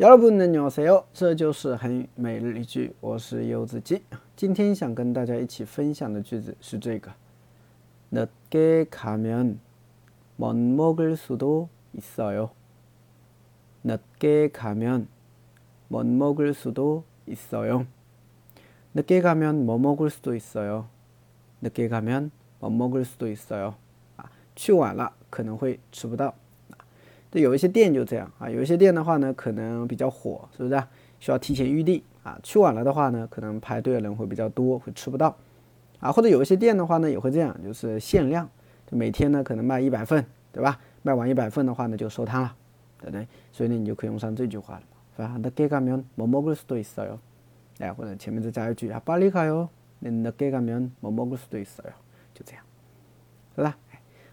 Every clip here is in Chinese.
여러분은녕하세 요， 这就是韩语每日一句，我是柚子鸡。今天想跟大家一起分享的句子是这个：늦게가면못먹을수도있어 요。 늦게가면못먹을수도있어 요。 늦게가면못먹을수도있어 요。 늦게가면못먹을수도있어 요。 啊，去晚了可能会吃不到。 这有一些店就这样啊，有一些店的话呢，可能比较火，是不是、啊？需要提前预定啊，去晚了的话呢，可能排队的人会比较多，会吃不到啊。或者有一些店的话呢，也会这样，就是限量，就每天呢可能卖一百份，对吧？卖完一百份的话呢，就收摊了，对不对？所以呢，你就可以用上这句话了，是吧？那给个面，某某个是对色哟，哎，或者前面再加一句啊，巴里卡哟，那那给个面，某某个是对色哟，就这样，是吧？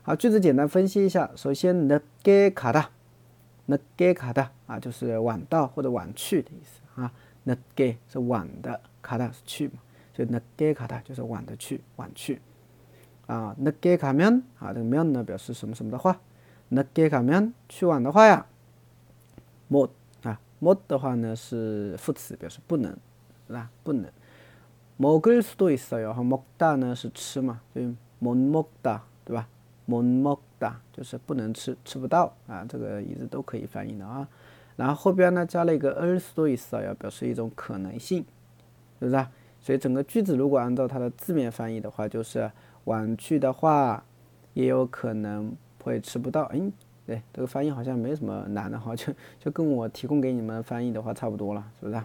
好，句子简单分析一下，首先，那给卡的。늦게가 다啊，就是晚到或者晚去的意思啊。늦게是晚的，가다是去嘛，所以늦게가다就是晚的去，晚去。啊，늦게가면啊，这个면呢表示什么什么的话。늦게가면去晚的话呀，못啊못的话呢是副词，表示不能，是吧？不能。먹을수도있어 요， 和먹다呢是吃嘛，所以못먹 다， 对吧？ 못먹다就是不能吃，吃不到啊，这个一直都可以翻译的啊。然后后边呢加了一个을수도있어要表示一种可能性，是不是？啊？所以整个句子如果按照它的字面翻译的话，就是晚去的话，也有可能会吃不到。哎，对，这个翻译好像没什么难的哈，就就跟我提供给你们翻译的话差不多了，是不是？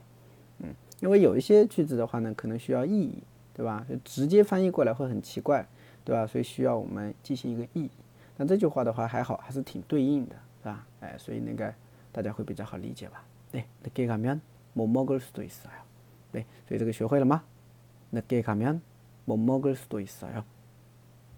嗯，因为有一些句子的话呢，可能需要意译，对吧？就直接翻译过来会很奇怪。 对吧？所以需要我们进行一个译。那这句话的话还好，还是挺对应的，是吧？哎，所以那个大家会比较好理解吧？对，늦게가면못먹을수도있어 요。 对，所以这个学会了吗？늦게가면못먹을수도있어 요。